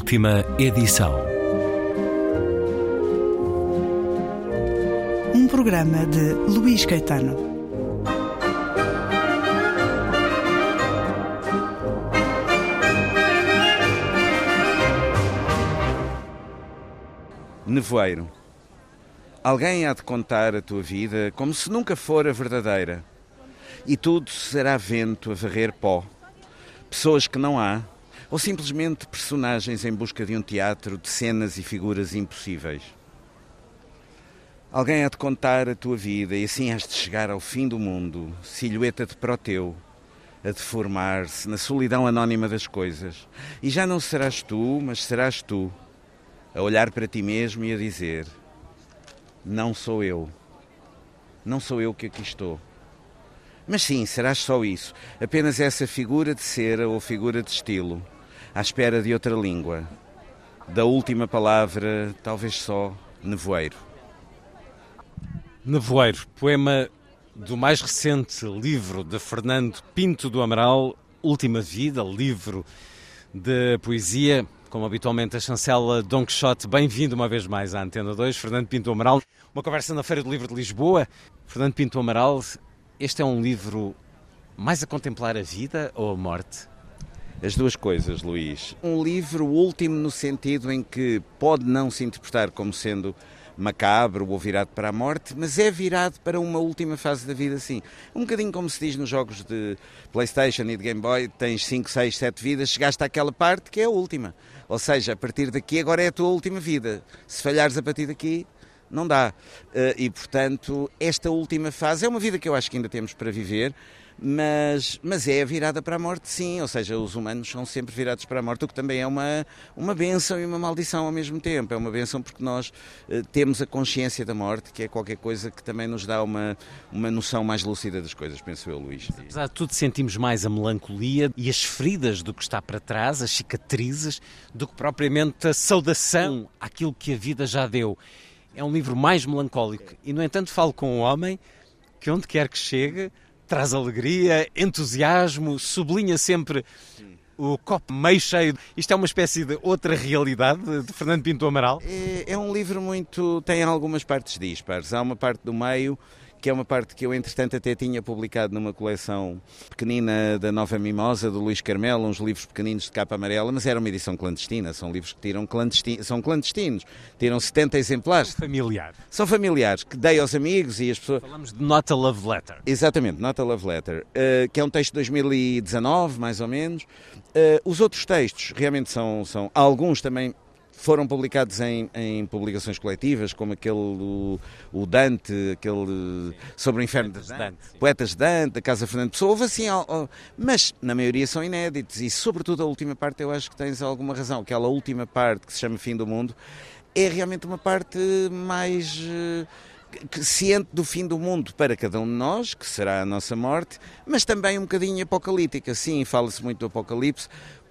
Última edição. Um programa de Luís Caetano. Nevoeiro. Alguém há de contar a tua vida como se nunca fora verdadeira. E tudo será vento a varrer pó. Pessoas que não há, ou simplesmente personagens em busca de um teatro de cenas e figuras impossíveis. Alguém há de contar a tua vida e assim has de chegar ao fim do mundo, silhueta de Proteu, a deformar-se na solidão anónima das coisas. E já não serás tu, mas serás tu, a olhar para ti mesmo e a dizer: Não sou eu. Não sou eu que aqui estou. Mas sim, serás só isso, apenas essa figura de cera ou figura de estilo, à espera de outra língua. Da última palavra, talvez só nevoeiro. Nevoeiro, poema do mais recente livro de Fernando Pinto do Amaral, Última Vida, livro de poesia, como habitualmente a chancela Dom Quixote. Bem-vindo uma vez mais à Antena 2, Fernando Pinto do Amaral. Uma conversa na Feira do Livro de Lisboa. Fernando Pinto Amaral, este é um livro mais a contemplar a vida ou a morte? As duas coisas, Luís. Um livro último no sentido em que pode não se interpretar como sendo macabro ou virado para a morte, mas é virado para uma última fase da vida, sim. Um bocadinho como se diz nos jogos de Playstation e de Game Boy, tens 5, 6, 7 vidas, chegaste àquela parte que é a última. Ou seja, a partir daqui agora é a tua última vida. Se falhares a partir daqui, não dá. E, portanto, esta última fase é uma vida que eu acho que ainda temos para viver, mas, mas é virada para a morte, sim. Ou seja, os humanos são sempre virados para a morte, o que também é uma, uma benção e uma maldição ao mesmo tempo. É uma benção porque nós uh, temos a consciência da morte, que é qualquer coisa que também nos dá uma, uma noção mais lúcida das coisas, penso eu, Luís. Apesar de tudo, sentimos mais a melancolia e as feridas do que está para trás, as cicatrizes, do que propriamente a saudação àquilo que a vida já deu. É um livro mais melancólico e, no entanto, falo com um homem que, onde quer que chegue, traz alegria, entusiasmo, sublinha sempre o copo meio cheio. Isto é uma espécie de outra realidade de Fernando Pinto Amaral? É, é um livro muito. tem algumas partes dispares. Há uma parte do meio que é uma parte que eu, entretanto, até tinha publicado numa coleção pequenina da Nova Mimosa, do Luís Carmelo, uns livros pequeninos de capa amarela, mas era uma edição clandestina, são livros que tiram clandestinos, são clandestinos, tiram 70 exemplares. São familiares. São familiares, que dei aos amigos e as pessoas... Falamos de Nota Love Letter. Exatamente, Nota Love Letter, uh, que é um texto de 2019, mais ou menos. Uh, os outros textos realmente são, são alguns também foram publicados em, em, publicações coletivas, como aquele o, o Dante, aquele sobre o inferno Poetas de Dante, Poetas de Dante, da Casa Fernando Pessoa, houve assim, mas na maioria são inéditos. E sobretudo a última parte eu acho que tens alguma razão, aquela última parte que se chama Fim do Mundo é realmente uma parte mais ciente do fim do mundo para cada um de nós, que será a nossa morte, mas também um bocadinho apocalíptica. Sim, fala-se muito do apocalipse,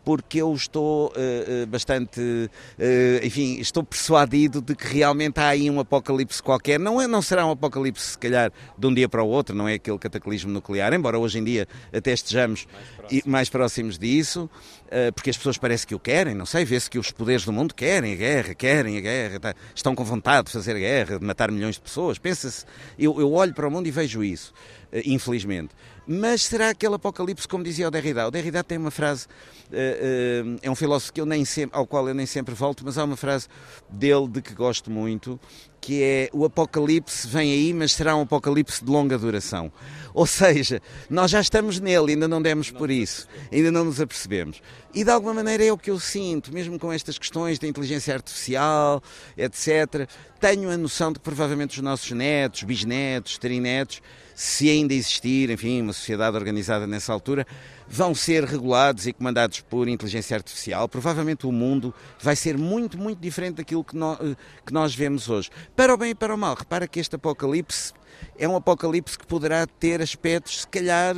porque eu estou uh, bastante, uh, enfim, estou persuadido de que realmente há aí um apocalipse qualquer. Não, é, não será um apocalipse, se calhar, de um dia para o outro, não é aquele cataclismo nuclear, embora hoje em dia até estejamos mais, mais próximos disso, uh, porque as pessoas parece que o querem, não sei, vê-se que os poderes do mundo querem a guerra, querem a guerra, tá, estão com vontade de fazer a guerra, de matar milhões de pessoas. Pensa-se, eu, eu olho para o mundo e vejo isso, infelizmente. Mas será aquele apocalipse, como dizia o Derrida? O Derrida tem uma frase, uh, uh, é um filósofo que eu nem sempre, ao qual eu nem sempre volto, mas há uma frase dele de que gosto muito, que é o apocalipse vem aí, mas será um apocalipse de longa duração. Ou seja, nós já estamos nele, ainda não demos por isso, ainda não nos apercebemos. E de alguma maneira é o que eu sinto, mesmo com estas questões da inteligência artificial, etc. Tenho a noção de que provavelmente os nossos netos, bisnetos, trinetos, se ainda existir, enfim, uma sociedade organizada nessa altura, vão ser regulados e comandados por inteligência artificial. Provavelmente o mundo vai ser muito, muito diferente daquilo que nós, que nós vemos hoje. Para o bem e para o mal. Repara que este apocalipse é um apocalipse que poderá ter aspectos, se calhar,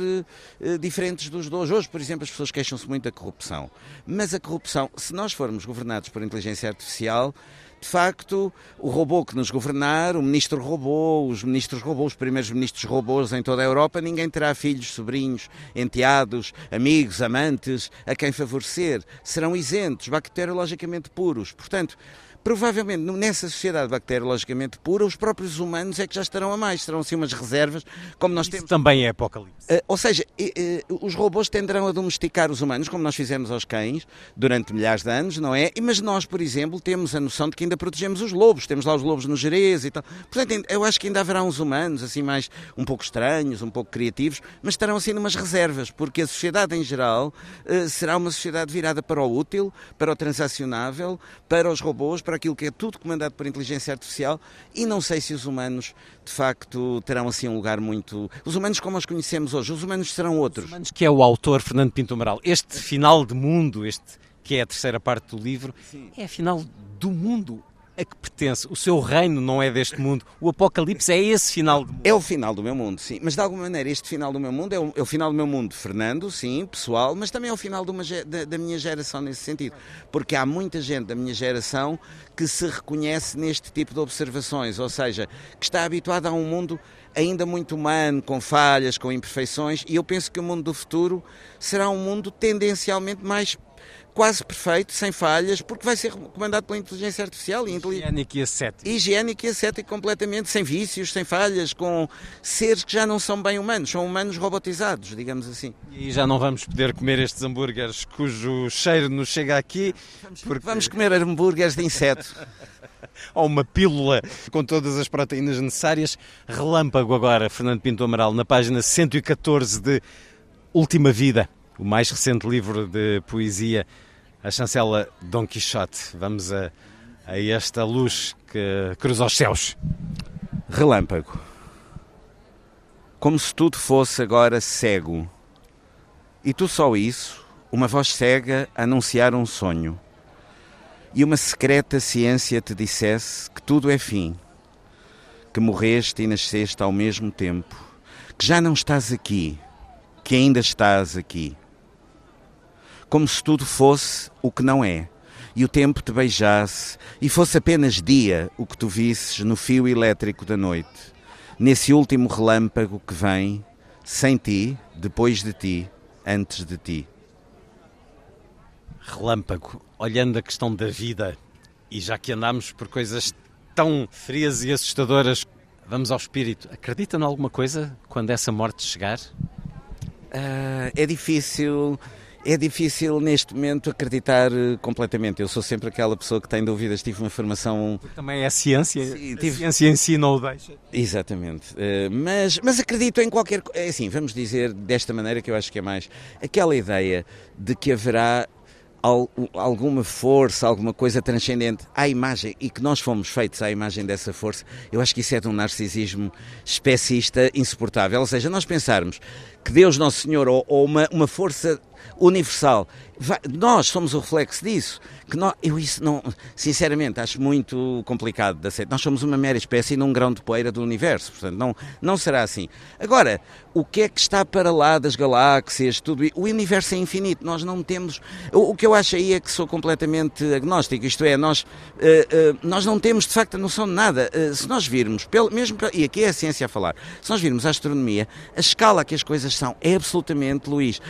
diferentes dos de hoje. Hoje, por exemplo, as pessoas queixam-se muito da corrupção. Mas a corrupção, se nós formos governados por inteligência artificial, de facto, o robô que nos governar, o ministro robô, os ministros robôs, os primeiros ministros robôs em toda a Europa, ninguém terá filhos, sobrinhos, enteados, amigos, amantes, a quem favorecer. Serão isentos, bacteriologicamente puros. Portanto, provavelmente nessa sociedade bacteriologicamente pura, os próprios humanos é que já estarão a mais, serão assim umas reservas, como nós Isso temos. também é apocalipse. Uh, ou seja, uh, uh, os robôs tenderão a domesticar os humanos, como nós fizemos aos cães durante milhares de anos, não é? Mas nós, por exemplo, temos a noção de que ainda protegemos os lobos, temos lá os lobos no Jerez e tal. Portanto, eu acho que ainda haverá uns humanos, assim, mais um pouco estranhos, um pouco criativos, mas estarão assim numas reservas, porque a sociedade em geral será uma sociedade virada para o útil, para o transacionável, para os robôs, para aquilo que é tudo comandado por inteligência artificial, e não sei se os humanos, de facto, terão assim um lugar muito. Os humanos como os conhecemos hoje, os humanos serão outros. Os humanos que é o autor Fernando Pinto Amaral. Este final de mundo, este que é a terceira parte do livro, Sim. é afinal do mundo a que pertence. O seu reino não é deste mundo. O Apocalipse é esse final do mundo. É o final do meu mundo, sim. Mas de alguma maneira, este final do meu mundo é o, é o final do meu mundo, Fernando, sim, pessoal, mas também é o final uma, da, da, minha geração nesse sentido. Porque há muita gente da minha geração que se reconhece neste tipo de observações, ou seja, que está habituada a um mundo ainda muito humano, com falhas, com imperfeições, e eu penso que o mundo do futuro será um mundo tendencialmente mais quase perfeito, sem falhas, porque vai ser comandado pela inteligência artificial. E higiênico e ascético. Higiênico e ascético completamente, sem vícios, sem falhas, com seres que já não são bem humanos, são humanos robotizados, digamos assim. E já não vamos poder comer estes hambúrgueres cujo cheiro nos chega aqui. Vamos, porque... vamos comer hambúrgueres de inseto. Ou uma pílula com todas as proteínas necessárias. Relâmpago agora, Fernando Pinto Amaral, na página 114 de Última Vida o mais recente livro de poesia, a chancela Dom Quixote. Vamos a, a esta luz que cruza os céus. Relâmpago. Como se tudo fosse agora cego. E tu só isso, uma voz cega anunciar um sonho. E uma secreta ciência te dissesse que tudo é fim, que morreste e nasceste ao mesmo tempo, que já não estás aqui, que ainda estás aqui como se tudo fosse o que não é, e o tempo te beijasse, e fosse apenas dia o que tu visses no fio elétrico da noite, nesse último relâmpago que vem, sem ti, depois de ti, antes de ti. Relâmpago, olhando a questão da vida, e já que andamos por coisas tão frias e assustadoras, vamos ao espírito. Acredita em alguma coisa quando essa morte chegar? Uh, é difícil é difícil neste momento acreditar eh, completamente. Eu sou sempre aquela pessoa que tem dúvidas. Tive uma formação. Também é ciência. Sim, tive... A ciência em si não o deixa. Exatamente. Eh, mas, mas acredito em qualquer. É assim, vamos dizer desta maneira que eu acho que é mais. Aquela ideia de que haverá alguma força, alguma coisa transcendente à imagem e que nós fomos feitos à imagem dessa força, eu acho que isso é de um narcisismo especista insuportável. Ou seja, nós pensarmos que Deus Nosso Senhor ou, ou uma, uma força universal. Vai, nós somos o reflexo disso. Que nós, eu isso não, sinceramente, acho muito complicado de aceitar. Nós somos uma mera espécie num grão de poeira do universo, portanto, não, não será assim. Agora, o que é que está para lá das galáxias, tudo O universo é infinito, nós não temos. O, o que eu acho aí é que sou completamente agnóstico, isto é, nós, uh, uh, nós não temos de facto a noção de nada. Uh, se nós virmos, pelo, mesmo, e aqui é a ciência a falar, se nós virmos a astronomia, a escala que as coisas são é absolutamente, Luís,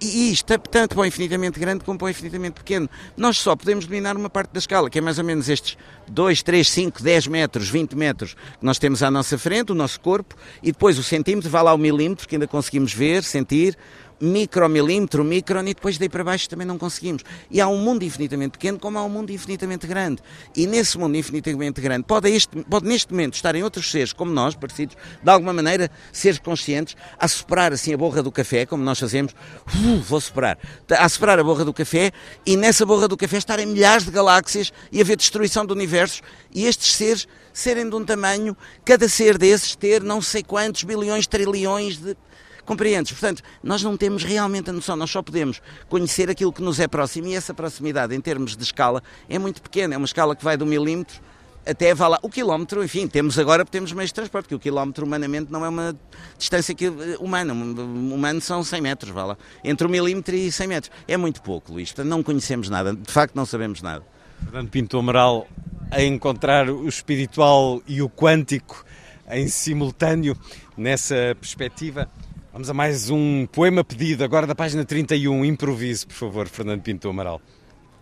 e isto, tanto para o infinitamente grande como para o infinitamente pequeno. Nós só podemos dominar uma parte da escala, que é mais ou menos estes 2, 3, 5, 10 metros, 20 metros que nós temos à nossa frente, o nosso corpo, e depois o centímetro, vai lá o milímetro, que ainda conseguimos ver, sentir, micromilímetro, micron, e depois daí para baixo também não conseguimos. E há um mundo infinitamente pequeno, como há um mundo infinitamente grande. E nesse mundo infinitamente grande, pode, este, pode neste momento estarem outros seres como nós, parecidos, de alguma maneira, seres conscientes, a soprar assim a borra do café, como nós fazemos, uh, vou soprar, a soprar a borra do café, e nessa borra do café estarem milhares de galáxias e haver destruição de universos, e estes seres serem de um tamanho, cada ser desses ter não sei quantos bilhões, trilhões de Compreendes? Portanto, nós não temos realmente a noção, nós só podemos conhecer aquilo que nos é próximo e essa proximidade, em termos de escala, é muito pequena. É uma escala que vai do milímetro até vá lá. O quilómetro, enfim, temos agora temos meios de transporte, que o quilómetro humanamente não é uma distância que, eh, humana. Humano são 100 metros, vá lá. Entre o milímetro e 100 metros. É muito pouco, Luís. Portanto, não conhecemos nada. De facto, não sabemos nada. Fernando Pinto Amaral a encontrar o espiritual e o quântico em simultâneo nessa perspectiva. Vamos a mais um poema pedido, agora da página 31. Improviso, por favor, Fernando Pinto Amaral.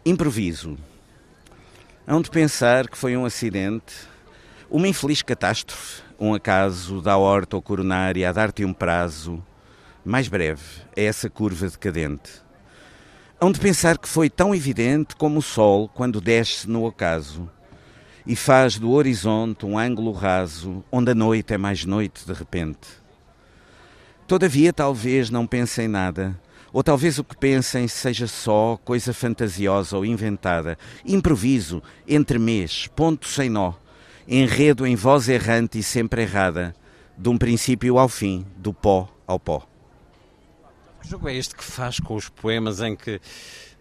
Improviso. Hão de pensar que foi um acidente, uma infeliz catástrofe, um acaso da horta ou coronária a dar-te um prazo mais breve a essa curva decadente. Hão de pensar que foi tão evidente como o sol quando desce no ocaso e faz do horizonte um ângulo raso onde a noite é mais noite de repente. Todavia, talvez não pensem nada, ou talvez o que pensem seja só coisa fantasiosa ou inventada, improviso, entremês, ponto sem nó, enredo em voz errante e sempre errada, de um princípio ao fim, do pó ao pó. Que jogo é este que faz com os poemas em que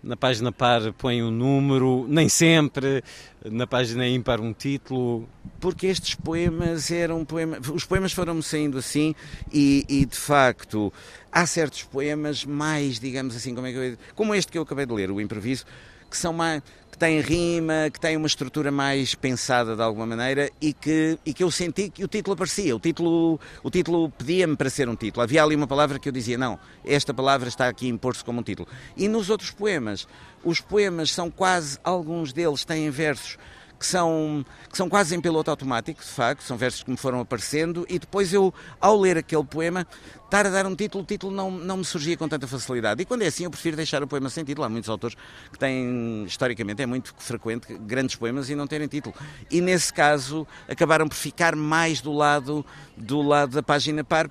na página par põe um número, nem sempre, na página ímpar um título. Porque estes poemas eram poemas. Os poemas foram-me saindo assim e, e, de facto há certos poemas mais, digamos assim, como, é eu, como este que eu acabei de ler, o improviso, que são mais tem rima, que tem uma estrutura mais pensada de alguma maneira e que, e que eu senti que o título aparecia. O título, o título pedia-me para ser um título. Havia ali uma palavra que eu dizia, não, esta palavra está aqui a impor-se como um título. E nos outros poemas, os poemas são quase, alguns deles têm versos que são, que são quase em piloto automático, de facto, são versos que me foram aparecendo, e depois eu, ao ler aquele poema, estar a dar um título, o título não, não me surgia com tanta facilidade. E quando é assim, eu prefiro deixar o poema sem título. Há muitos autores que têm, historicamente, é muito frequente, grandes poemas e não terem título. E nesse caso, acabaram por ficar mais do lado, do lado da página par.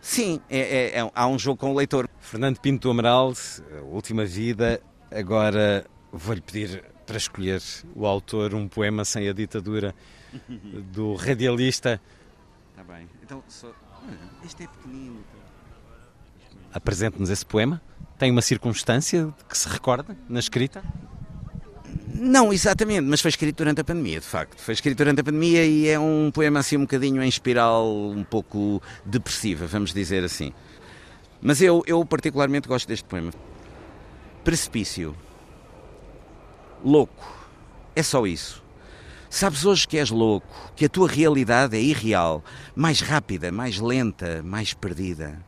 Sim, é, é, é, há um jogo com o leitor. Fernando Pinto Amaral, Última Vida, agora vou-lhe pedir para escolher o autor um poema sem a ditadura do radialista. Está bem. Então, só... este é pequenino. Apresente-nos esse poema. Tem uma circunstância que se recorda na escrita? Não, exatamente, mas foi escrito durante a pandemia, de facto. Foi escrito durante a pandemia e é um poema assim um bocadinho em espiral, um pouco depressiva, vamos dizer assim. Mas eu, eu particularmente gosto deste poema. Precipício louco. É só isso. Sabes hoje que és louco, que a tua realidade é irreal, mais rápida, mais lenta, mais perdida.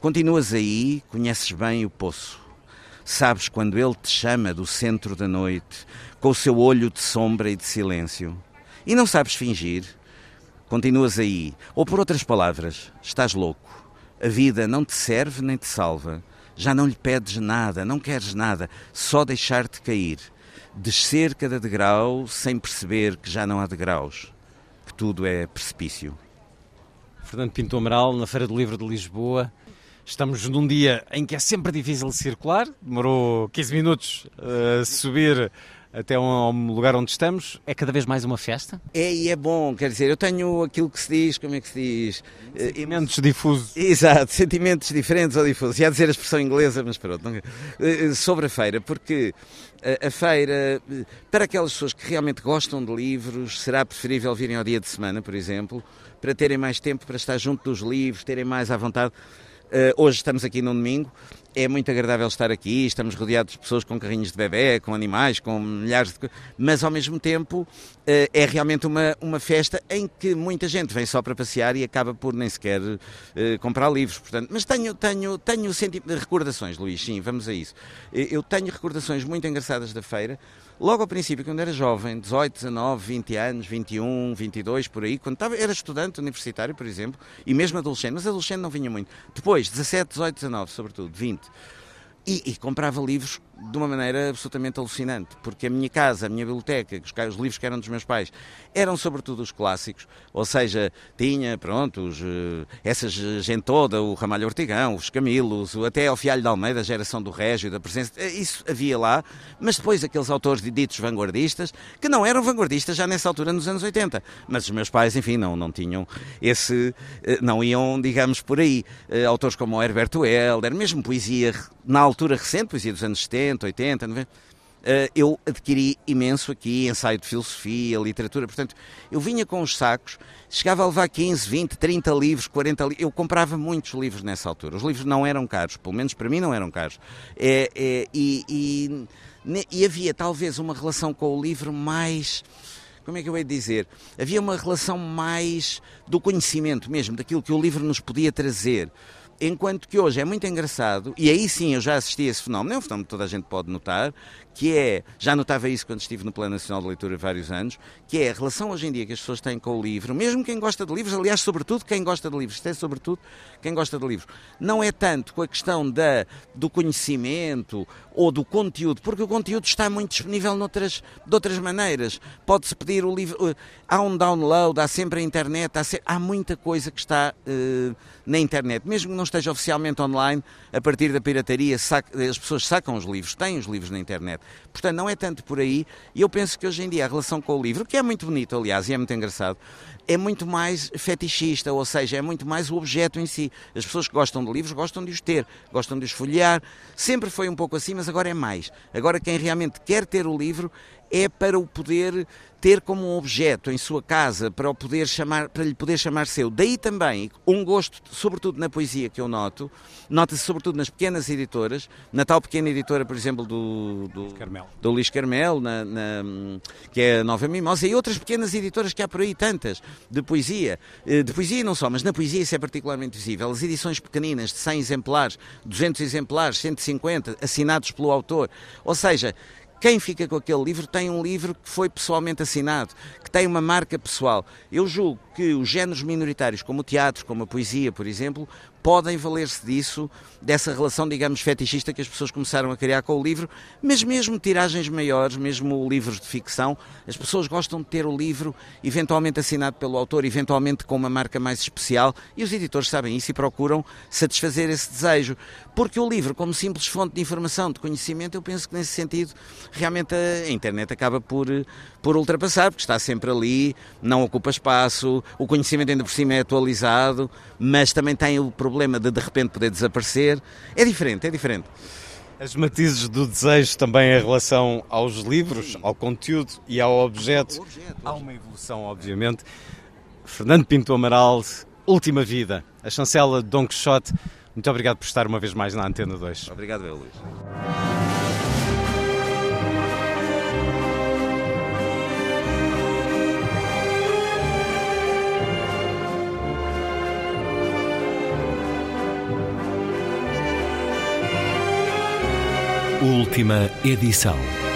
Continuas aí, conheces bem o poço. Sabes quando ele te chama do centro da noite, com o seu olho de sombra e de silêncio. E não sabes fingir. Continuas aí, ou por outras palavras, estás louco. A vida não te serve nem te salva. Já não lhe pedes nada, não queres nada, só deixar-te cair. Descer cada degrau sem perceber que já não há degraus, que tudo é precipício. Fernando Pinto Amaral, na Feira do Livro de Lisboa. Estamos num dia em que é sempre difícil circular, demorou 15 minutos a subir até um lugar onde estamos, é cada vez mais uma festa? É e é bom, quer dizer, eu tenho aquilo que se diz, como é que se diz? Sentimentos difusos. Exato, sentimentos diferentes ou difusos. Ia dizer a expressão inglesa, mas pronto. Não... Eh, sobre a feira, porque a, feira, para aquelas pessoas que realmente gostam de livros, será preferível virem ao dia de semana, por exemplo, para terem mais tempo para estar junto dos livros, terem mais à vontade. Uh, hoje estamos aqui no domingo, é muito agradável estar aqui, estamos rodeados de pessoas com carrinhos de bebê, com animais, com milhares de mas ao mesmo tempo uh, é realmente uma, uma festa em que muita gente vem só para passear e acaba por nem sequer uh, comprar livros. Portanto, mas tenho, tenho, tenho recordações, Luís, sim, vamos a isso. Eu tenho recordações muito engraçadas da feira logo ao princípio, quando era jovem, 18, 19, 20 anos, 21, 22, por aí, quando estava, era estudante universitário, por exemplo, e mesmo adolescente, mas adolescente não vinha muito. Depois, 17, 18, 19, sobretudo, 20, e, e, comprava livros de uma maneira absolutamente alucinante, porque a minha casa, a minha biblioteca, os, os, livros que eram dos meus pais, eram sobretudo os clássicos, ou seja, tinha, pronto, os, eh, essa gente toda, o Ramalho Ortigão, os Camilos, até ao Fialho de Almeida, a geração do Régio, da presença, eh, isso havia lá, mas depois aqueles autores ditos vanguardistas, que não eram vanguardistas já nessa altura, nos anos 80, mas os meus pais, enfim, não, não tinham esse, eh, não iam, digamos, por aí. Autores como o Herberto Helder, mesmo poesia na altura recente, poesia dos anos 70, 80, 90, uh, eu adquiri imenso aqui ensaio de filosofia, literatura, portanto, eu vinha com os sacos, chegava a levar 15, 20, 30 livros, 40 livros, eu comprava muitos livros nessa altura. Os livros não eram caros, pelo menos para mim não eram caros. É, é, e, e, e havia talvez uma relação com o livro mais como é que eu de dizer? Havia uma relação mais do conhecimento mesmo, daquilo que o livro nos podia trazer. Enquanto que hoje é muito engraçado, e aí sim eu já assisti a esse fenómeno, é um fenómeno que toda a gente pode notar, que é, já notava isso quando estive no Plano Nacional de Leitura há vários anos, que é a relação hoje em dia que as pessoas têm com o livro, mesmo quem gosta de livros, aliás, sobretudo quem gosta de livros, isto é sobretudo quem gosta de livros, não é tanto com a questão da, do conhecimento ou do conteúdo, porque o conteúdo está muito disponível noutras, de outras maneiras. Pode-se pedir o livro, uh, há um download, há sempre a internet, há, se, há muita coisa que está uh, na internet, mesmo que não esteja oficialmente online, a partir da pirataria, as pessoas sacam os livros, têm os livros na internet. Portanto, não é tanto por aí. E eu penso que hoje em dia a relação com o livro, que é muito bonito, aliás, e é muito engraçado, é muito mais fetichista, ou seja, é muito mais o objeto em si. As pessoas que gostam de livros gostam de os ter, gostam de os folhear. Sempre foi um pouco assim, mas agora é mais. Agora, quem realmente quer ter o livro é para o poder ter como um objeto em sua casa para o poder chamar, para lhe poder chamar seu. Daí também um gosto, sobretudo na poesia que eu noto, nota-se sobretudo nas pequenas editoras, na tal pequena editora, por exemplo, do, do, Carmel. do Luís Carmel, na, na, que é a Nova Mimosa, e outras pequenas editoras que há por aí tantas, de poesia. Eh, de poesia não só, mas na poesia isso é particularmente visível. As edições pequeninas, de 100 exemplares, 200 exemplares, 150, assinados pelo autor. Ou seja, quem fica com aquele livro tem um livro que foi pessoalmente assinado, que tem uma marca pessoal. Eu julgo que os géneros minoritários, como o teatro, como a poesia, por exemplo, podem valer-se disso, dessa relação, digamos, fetichista que as pessoas começaram a criar com o livro, mas mesmo tiragens maiores, mesmo livros de ficção, as pessoas gostam de ter o livro eventualmente assinado pelo autor, eventualmente com uma marca mais especial, e os editores sabem isso e procuram satisfazer esse desejo. Porque o livro, como simples fonte de informação, de conhecimento, eu penso que nesse sentido realmente a internet acaba por, por ultrapassar, porque está sempre ali, não ocupa espaço, o conhecimento ainda por cima é atualizado, mas também tem o problema de de repente poder desaparecer. É diferente, é diferente. As matizes do desejo também em relação aos livros, ao conteúdo e ao objeto. objeto. Há uma evolução, obviamente. Fernando Pinto Amaral, Última Vida, a chancela de Dom Quixote. Muito obrigado por estar uma vez mais na Antena 2. Obrigado, Luís. Última edição.